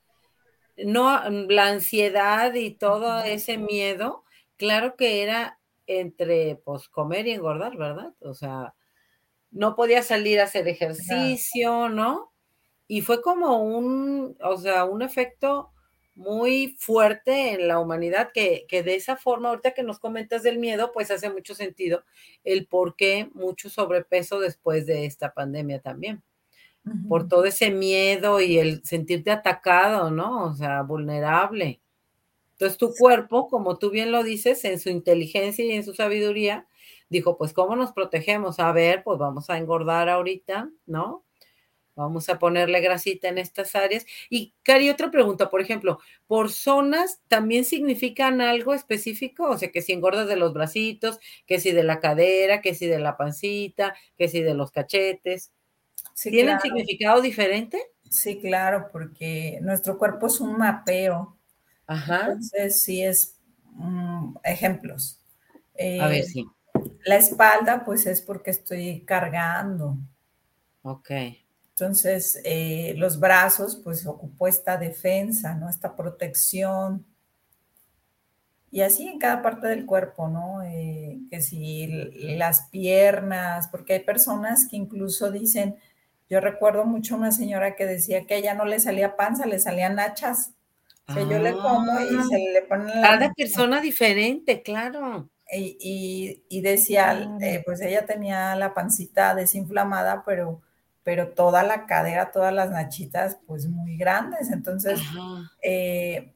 no, la ansiedad y todo ese miedo, claro que era entre pues comer y engordar, ¿verdad? O sea, no podía salir a hacer ejercicio, ¿no? Y fue como un, o sea, un efecto muy fuerte en la humanidad que, que, de esa forma, ahorita que nos comentas del miedo, pues hace mucho sentido el por qué mucho sobrepeso después de esta pandemia también. Por todo ese miedo y el sentirte atacado, ¿no? O sea, vulnerable. Entonces tu cuerpo, como tú bien lo dices, en su inteligencia y en su sabiduría, dijo, pues ¿cómo nos protegemos? A ver, pues vamos a engordar ahorita, ¿no? Vamos a ponerle grasita en estas áreas. Y, Cari, otra pregunta, por ejemplo, ¿por zonas también significan algo específico? O sea, que si engordas de los bracitos, que si de la cadera, que si de la pancita, que si de los cachetes. ¿Tienen significado diferente? Sí, claro, porque nuestro cuerpo es un mapeo Ajá. Entonces, sí es mm, ejemplos. a ver, eh, sí. La espalda, pues es porque estoy cargando. Ok. Entonces, eh, los brazos, pues ocupó esta defensa, ¿no? Esta protección. Y así en cada parte del cuerpo, ¿no? Eh, que si las piernas, porque hay personas que incluso dicen, yo recuerdo mucho una señora que decía que a ella no le salía panza, le salían hachas. Que yo le como y se le pone la Cada persona diferente, claro. Y, y, decía, eh, pues ella tenía la pancita desinflamada, pero, pero toda la cadera, todas las nachitas, pues muy grandes. Entonces, eh,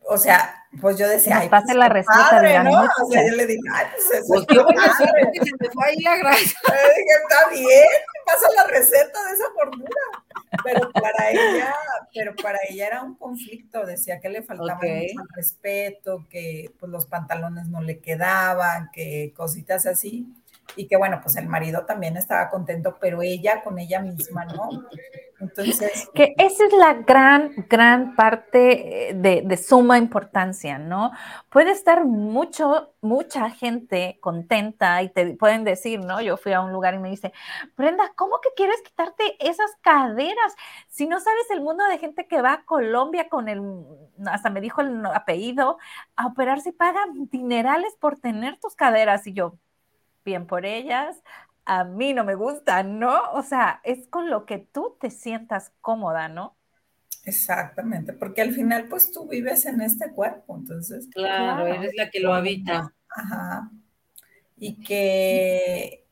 o sea, pues yo decía, ay, pase pues, la receta padre, ¿no? O sea, yo le dije, ay, pues eso pues buena suerte, se me fue ahí la grasa. <laughs> dije, está bien, pasa la receta de esa gordura pero para ella, pero para ella era un conflicto, decía que le faltaba mucho respeto, que pues los pantalones no le quedaban, que cositas así y que bueno, pues el marido también estaba contento, pero ella con ella misma, ¿no? Entonces... Que esa es la gran, gran parte eh, de, suma importancia, ¿no? Puede estar mucho, mucha gente contenta y te pueden decir, ¿no? Yo fui a un lugar y me dice, Brenda, ¿cómo que quieres quitarte esas caderas? Si no sabes el mundo de gente que va a Colombia con el, hasta me dijo el apellido, a operarse y pagan dinerales por tener tus caderas. Y yo, bien por ellas, a mí no me gusta, ¿no? O sea, es con lo que tú te sientas cómoda, ¿no? Exactamente, porque al final pues tú vives en este cuerpo, entonces. Claro, eres la que lo habita. Ajá. Y que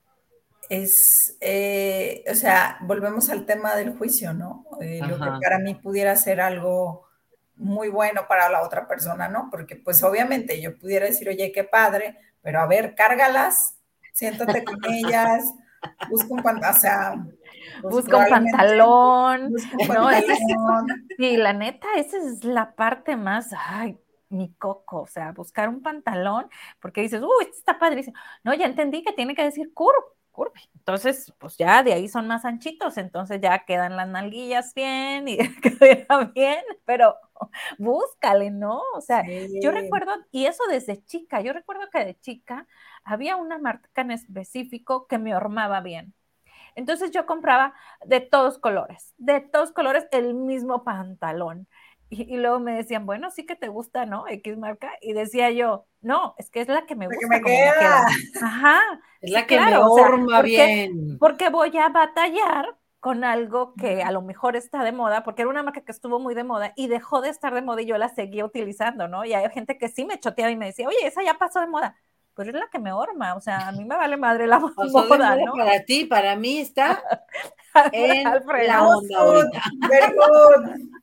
es, eh, o sea, volvemos al tema del juicio, ¿no? Eh, lo que para mí pudiera ser algo muy bueno para la otra persona, ¿no? Porque pues obviamente yo pudiera decir, oye, qué padre, pero a ver, cárgalas siéntate con ellas, busca un pantalón, o sea, pues busca un pantalón. no, sí, la neta, esa es la parte más, ay, mi coco, o sea, buscar un pantalón, porque dices, uy, este está padre. no, ya entendí que tiene que decir curve, curve. Entonces, pues ya de ahí son más anchitos, entonces ya quedan las nalguillas bien y <laughs> queda bien, pero búscale, ¿no? O sea, yo recuerdo, y eso desde chica, yo recuerdo que de chica había una marca en específico que me hormaba bien. Entonces yo compraba de todos colores, de todos colores el mismo pantalón. Y, luego me decían, bueno, sí que te gusta, ¿no? X marca. Y decía yo, no, es que es la que me gusta. me queda. Ajá. Es la que me forma bien. Porque voy a batallar con algo que a lo mejor está de moda, porque era una marca que estuvo muy de moda y dejó de estar de moda y yo la seguía utilizando, ¿no? Y hay gente que sí me choteaba y me decía, oye, esa ya pasó de moda. Pues es la que me horma, o sea, a mí me vale madre la moda, ¿no? Para ti, para mí está <laughs> en la onda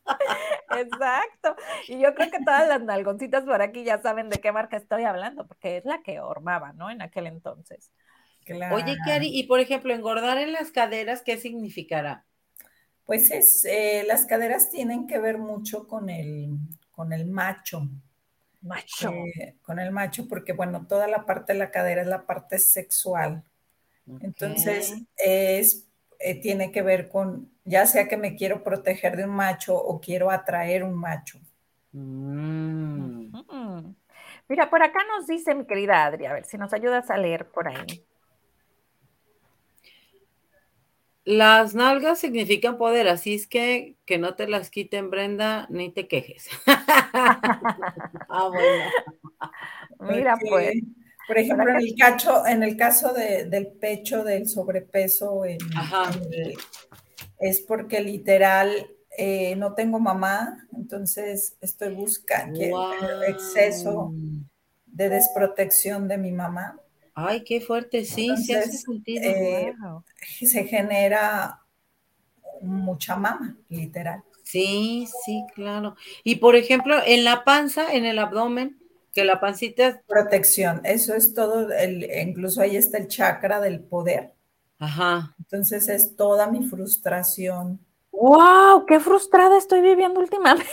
<laughs> Exacto. Y yo creo que todas las nalgoncitas por aquí ya saben de qué marca estoy hablando, porque es la que hormaba, ¿no? En aquel entonces. Oye, Cari, y por ejemplo, engordar en las caderas, ¿qué significará? Pues es, eh, las caderas tienen que ver mucho con el, con el macho. Macho. Eh, con el macho, porque bueno, toda la parte de la cadera es la parte sexual. Entonces, es, eh, tiene que ver con, ya sea que me quiero proteger de un macho o quiero atraer un macho. Mm. Mira, por acá nos dice mi querida Adri, a ver si nos ayudas a leer por ahí. Las nalgas significan poder, así es que que no te las quiten, Brenda, ni te quejes. <laughs> ah, bueno. <laughs> Mira, pues. Por ejemplo, en el, cacho, en el caso del pecho, del sobrepeso, es porque literal eh, no tengo mamá, entonces estoy buscando exceso de desprotección de mi mamá. Ay, qué fuerte, sí, sí hace sentido. Eh, se genera mucha mama, literal. Sí, sí, claro. Y por ejemplo, en la panza, en el abdomen, que la pancita es... Protección, eso es todo, el, incluso ahí está el chakra del poder. Ajá. Entonces es toda mi frustración. ¡Wow! ¡Qué frustrada estoy viviendo últimamente!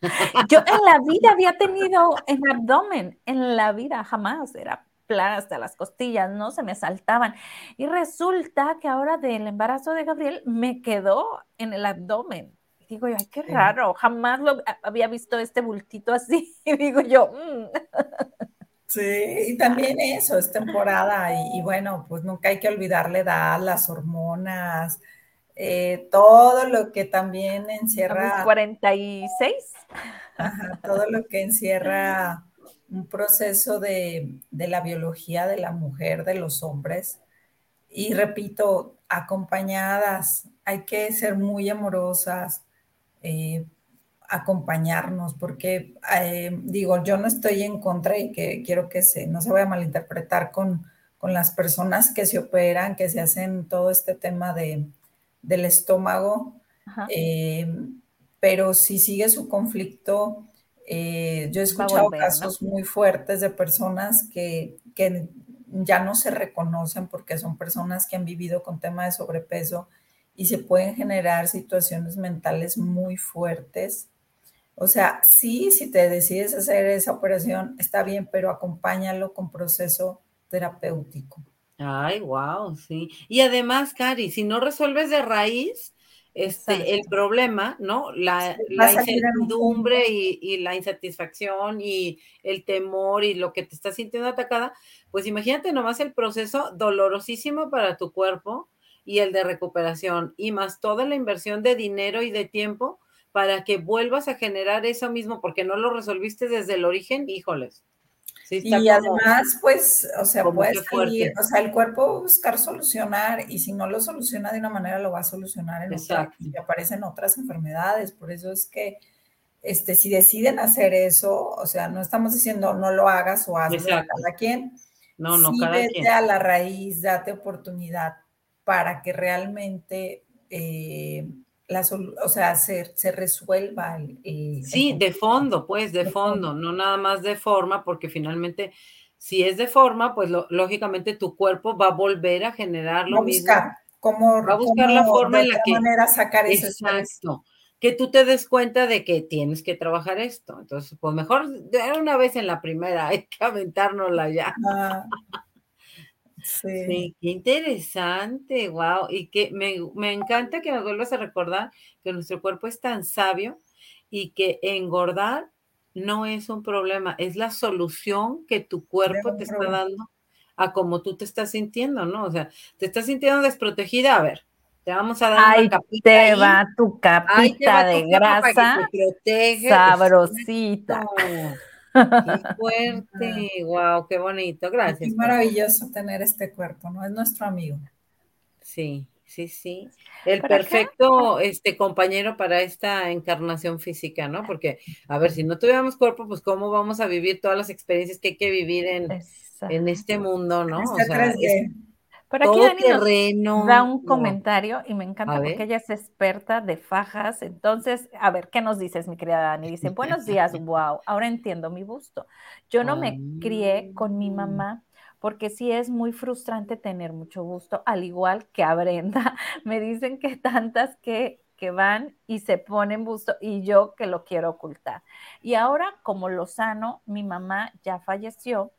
<laughs> Yo en la vida había tenido el abdomen, en la vida jamás, era plan hasta las costillas, ¿no? Se me saltaban. Y resulta que ahora del embarazo de Gabriel me quedó en el abdomen. digo yo, ay, qué raro, jamás lo había visto este bultito así. <laughs> Y digo yo, mm". Sí, y también eso, es temporada y, bueno, pues nunca hay que olvidar la edad, las hormonas, eh, todo lo que también encierra... 46. todo lo que encierra un proceso de, la biología de la mujer, de los hombres. Y repito, acompañadas, hay que ser muy amorosas, eh, acompañarnos, porque eh, digo, yo no estoy en contra y que quiero que se, no se vaya a malinterpretar con, con las personas que se operan, que se hacen todo este tema de, del estómago, eh, pero si sigue su conflicto, eh, yo he escuchado casos muy fuertes de personas que, ya no se reconocen porque son personas que han vivido con tema de sobrepeso y se pueden generar situaciones mentales muy fuertes. O sea, sí, si te decides hacer esa operación, está bien, pero acompáñalo con proceso terapéutico. Ay, wow, sí. Y además, Cari, si no resuelves de raíz, este, el problema, ¿no? La, incertidumbre y, la insatisfacción y el temor y lo que te está sintiendo atacada, pues imagínate nomás el proceso dolorosísimo para tu cuerpo y el de recuperación y más toda la inversión de dinero y de tiempo para que vuelvas a generar eso mismo porque no lo resolviste desde el origen, híjoles y además, pues, o sea, puedes salir, o sea, el cuerpo va a buscar solucionar y si no lo soluciona de una manera, lo va a solucionar en otra y aparecen otras enfermedades. Por eso es que, este, si deciden hacer eso, o sea, no estamos diciendo no lo hagas o hazlo cada quien. No, no, sí, vete a la raíz, date oportunidad para que realmente eh, o sea, se, se resuelva el, Sí, de fondo, pues, de, fondo, no nada más de forma, porque finalmente, si es de forma, pues lógicamente tu cuerpo va a volver a generar lo mismo. Cómo, va a buscar la forma en la que... manera sacar Exacto. Que tú te des cuenta de que tienes que trabajar esto. Entonces, pues mejor de una vez en la primera, <laughs> hay que aventárnosla ya. Ah. Sí. qué interesante, wow. Y que me, encanta que nos vuelvas a recordar que nuestro cuerpo es tan sabio y que engordar no es un problema, es la solución que tu cuerpo te está dando a cómo tú te estás sintiendo, ¿no? O sea, te estás sintiendo desprotegida, a ver, Te vamos a dar Ahí una capita te ahí. va tu capita Ahí te va de tu capa para que grasa te sabrosita. Qué fuerte, <laughs> wow, qué bonito, gracias. Es maravilloso tener este cuerpo, ¿no? Es nuestro amigo. Sí, sí, sí. El acá. perfecto este compañero para esta encarnación física, ¿no? Porque, a ver, si no tuviéramos cuerpo, pues cómo vamos a vivir todas las experiencias que hay que vivir en, en este mundo, ¿no? O sea, es 3D. Por aquí Dani nos da un no. comentario y me encanta porque ella es experta de fajas. Entonces, a ver, ¿qué nos dices, mi querida Dani? Dice, buenos días, <laughs> wow, ahora entiendo mi gusto. Yo no me crié con mi Ah. mamá porque sí es muy frustrante tener mucho gusto, al igual que a Brenda. <laughs> Me dicen que tantas que, que van y se ponen busto y yo que lo quiero ocultar. Y ahora, como lo sano, mi mamá ya falleció.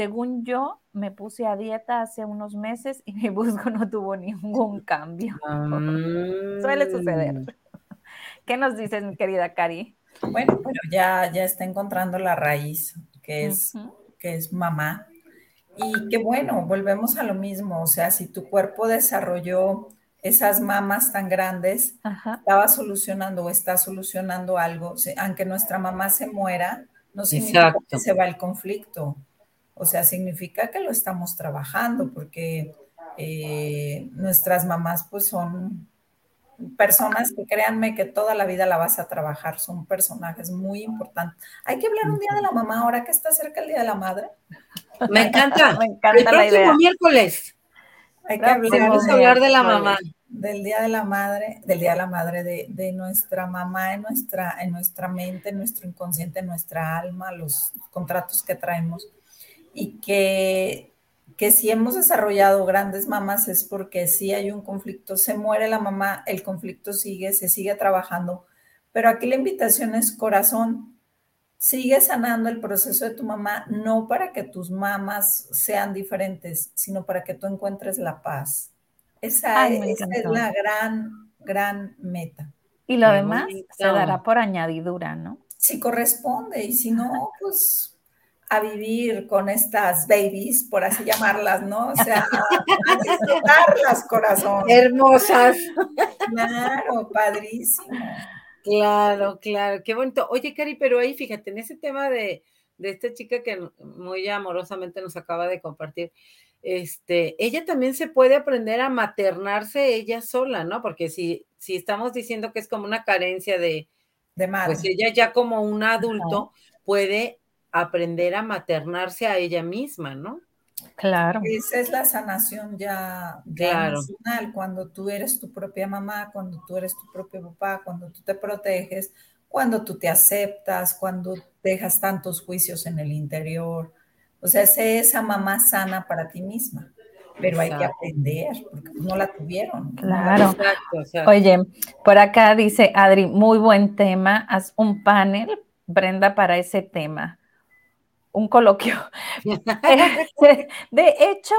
Según yo, me puse a dieta hace unos meses y <laughs> mi busco no tuvo ningún cambio. <laughs> Suele suceder. Mm. <laughs> ¿Qué nos dices, mi querida Cari? Bueno, pero ya, ya está encontrando la raíz, que es, que es mamá. Y que bueno, volvemos a lo mismo. O sea, si tu cuerpo desarrolló esas mamas tan grandes, Ajá. estaba solucionando o está solucionando algo, aunque nuestra mamá se muera, no significa Exacto. que se va el conflicto. O sea, significa que lo estamos trabajando, porque eh, nuestras mamás pues son personas que créanme que toda la vida la vas a trabajar, son personajes muy importantes. Hay que hablar un día de la mamá, ahora que está cerca el Día de la Madre. Me encanta. <laughs> Me El encanta la próximo idea. miércoles Hay que hablar vamos a hablar de la mamá. del Día de la Madre, del Día de la Madre, de, de nuestra mamá en nuestra, en nuestra mente, en nuestro inconsciente, en nuestra alma, los contratos que traemos. Y que, que si hemos desarrollado grandes mamás es porque si hay un conflicto, se muere la mamá, el conflicto sigue, se sigue trabajando. Pero aquí la invitación es corazón, sigue sanando el proceso de tu mamá, no para que tus mamás sean diferentes, sino para que tú encuentres la paz. Esa, Ay, es, esa es encantó. la gran, gran meta. Y lo demás se dará por añadidura, ¿no? Si corresponde y si no, pues a vivir con estas babies, por así llamarlas, ¿no? O sea, <laughs> a, disfrutarlas, corazón. Hermosas. Claro, padrísimo. Claro, claro, qué bonito. Oye, Cari, pero ahí fíjate, en ese tema de, de esta chica que muy amorosamente nos acaba de compartir, este, ella también se puede aprender a maternarse ella sola, ¿no? Porque si, si estamos diciendo que es como una carencia de, De madre. pues ella ya como un adulto puede aprender a maternarse a ella misma, ¿no? Claro. Esa es la sanación ya, Claro. emocional, cuando tú eres tu propia mamá, cuando tú eres tu propio papá, cuando tú te proteges, cuando tú te aceptas, cuando dejas tantos juicios en el interior. O sea, es esa mamá sana para ti misma, pero hay que aprender, porque no la tuvieron. Claro. Exacto, exacto. Oye, por acá dice Adri, muy buen tema, haz un panel, Brenda, para ese tema. Un coloquio. <laughs> <laughs> De hecho,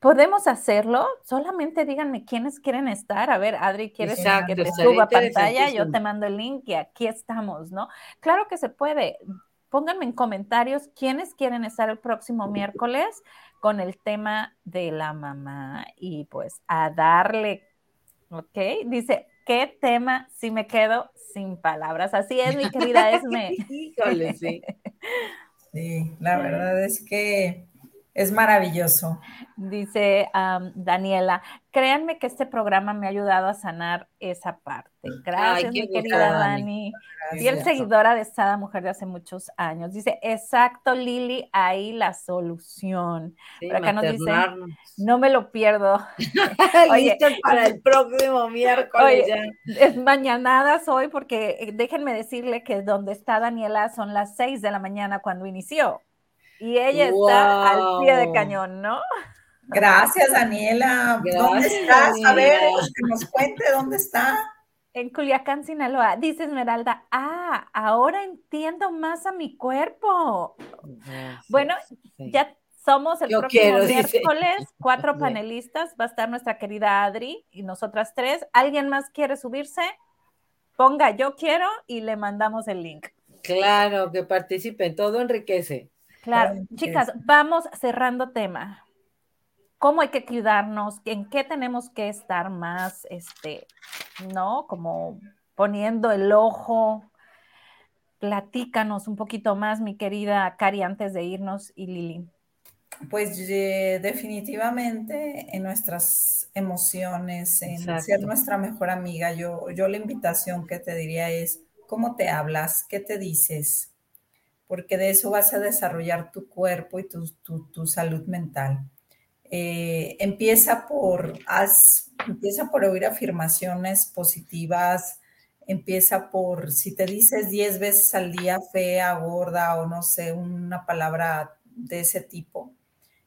podemos hacerlo, solamente díganme quiénes quieren estar. A ver, Adri, ¿quieres Exacto, que te suba pantalla? Yo te mando el link y aquí estamos, ¿no? Claro que se puede. Pónganme en comentarios quiénes quieren estar el próximo miércoles con el tema de la mamá y pues a darle, ¿ok? Dice, ¿qué tema si me quedo sin palabras? Así es, mi <laughs> querida Esme. Híjole, sí. Sí, la verdad es que es maravilloso. Dice um, Daniela, créanme que este programa me ha ayudado a sanar esa parte. Gracias, Ay, mi querida Dani. Dani. Fiel seguidora de Sada Mujer de hace muchos años. Dice, exacto, Lili, ahí la solución. Sí, Por acá nos dice. No me lo pierdo. <laughs> <laughs> Oye. Listos para el próximo miércoles Oye, ya. Es mañanadas hoy porque eh, déjenme decirle que donde está Daniela son las 6 de la mañana cuando inició. Y ella está al pie de cañón, ¿no? Gracias, <laughs> Daniela. ¿Dónde estás? A ver, que nos cuente dónde está. En Culiacán, Sinaloa. Dice Esmeralda, ah, ahora entiendo más a mi cuerpo. Gracias, Bueno, sí. Ya somos el Yo próximo quiero, dice. miércoles, cuatro <laughs> panelistas. Va a estar nuestra querida Adri y nosotras tres. ¿Alguien más quiere subirse? Ponga yo quiero y le mandamos el link. Claro, que participen, todo enriquece. Claro, chicas, vamos cerrando tema. cómo hay que cuidarnos, en qué tenemos que estar más, este, ¿no? Como poniendo el ojo. Platícanos un poquito más, mi querida Cari, antes de irnos y Lili. Pues definitivamente en nuestras emociones, en ser nuestra mejor amiga, yo, yo la invitación que te diría es, ¿cómo te hablas? ¿Qué te dices? Porque de eso vas a desarrollar tu cuerpo y tu, tu, salud mental. Eh, empieza por, empieza por oír afirmaciones positivas, empieza por, si te dices 10 veces al día fea, gorda o no sé, una palabra de ese tipo,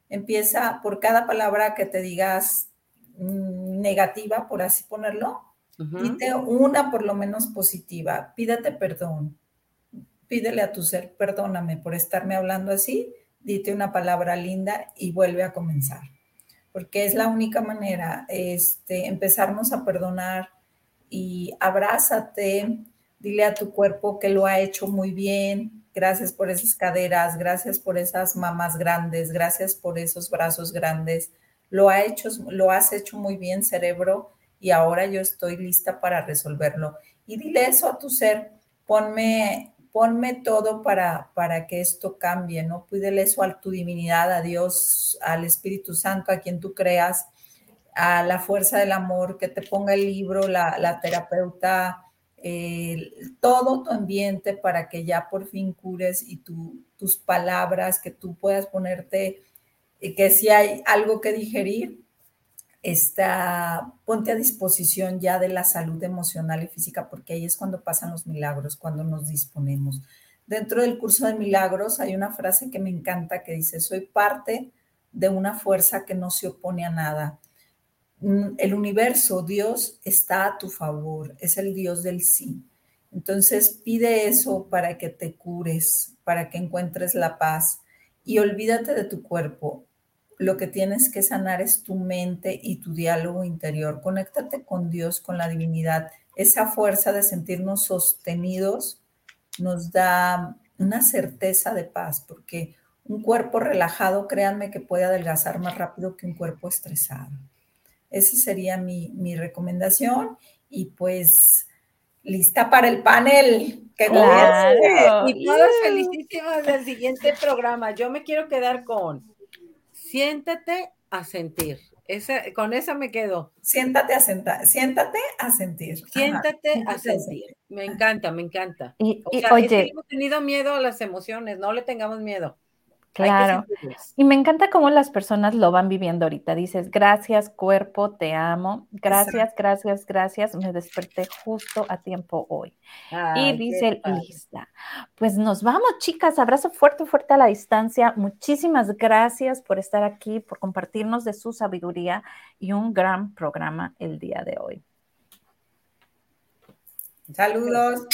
empieza por cada palabra que te digas mm, negativa, por así ponerlo, dite una por lo menos positiva, pídete perdón, pídele a tu ser, perdóname por estarme hablando así, dite una palabra linda y vuelve a comenzar, porque es la única manera, este, empezarnos a perdonar y abrázate, dile a tu cuerpo que lo ha hecho muy bien, gracias por esas caderas, gracias por esas mamas grandes, gracias por esos brazos grandes. Lo, ha hecho, lo has hecho muy bien, cerebro, y ahora yo estoy lista para resolverlo. Y dile eso a tu ser, ponme, ponme todo para, para que esto cambie, ¿no? Pídele eso a tu divinidad, a Dios, al Espíritu Santo, a quien tú creas, a la fuerza del amor, que te ponga el libro, la, terapeuta, todo tu ambiente para que ya por fin cures y tus palabras, que tú puedas ponerte, y que si hay algo que digerir, está, ponte a disposición ya de la salud emocional y física, porque ahí es cuando pasan los milagros, cuando nos disponemos. Dentro del curso de milagros hay una frase que me encanta que dice, soy parte de una fuerza que no se opone a nada Mm, el universo, Dios está a tu favor, es el Dios del sí. Entonces pide eso para que te cures, para que encuentres la paz y olvídate de tu cuerpo. Lo que tienes que sanar es tu mente y tu diálogo interior. Conéctate con Dios, con la divinidad. Esa fuerza de sentirnos sostenidos nos da una certeza de paz, porque un cuerpo relajado, créanme que puede adelgazar más rápido que un cuerpo estresado. Esa sería mi, recomendación. Y pues lista para el panel. Claro. Y todos felicísimos del siguiente programa. Yo me quiero quedar con siéntate a sentir. Esa, con esa me quedo. Siéntate a sentar, siéntate a sentir. Siéntate a sentir. Me encanta, me encanta. Y, oye, hemos tenido miedo a las emociones, no le tengamos miedo. Claro. Y me encanta cómo las personas lo van viviendo ahorita. Dices, gracias cuerpo, te amo. Gracias, gracias, gracias. Me desperté justo a tiempo hoy. y dice lista. Pues nos vamos, chicas. Abrazo fuerte, fuerte a la distancia. Muchísimas gracias por estar aquí, por compartirnos de su sabiduría y un gran programa el día de hoy. Saludos.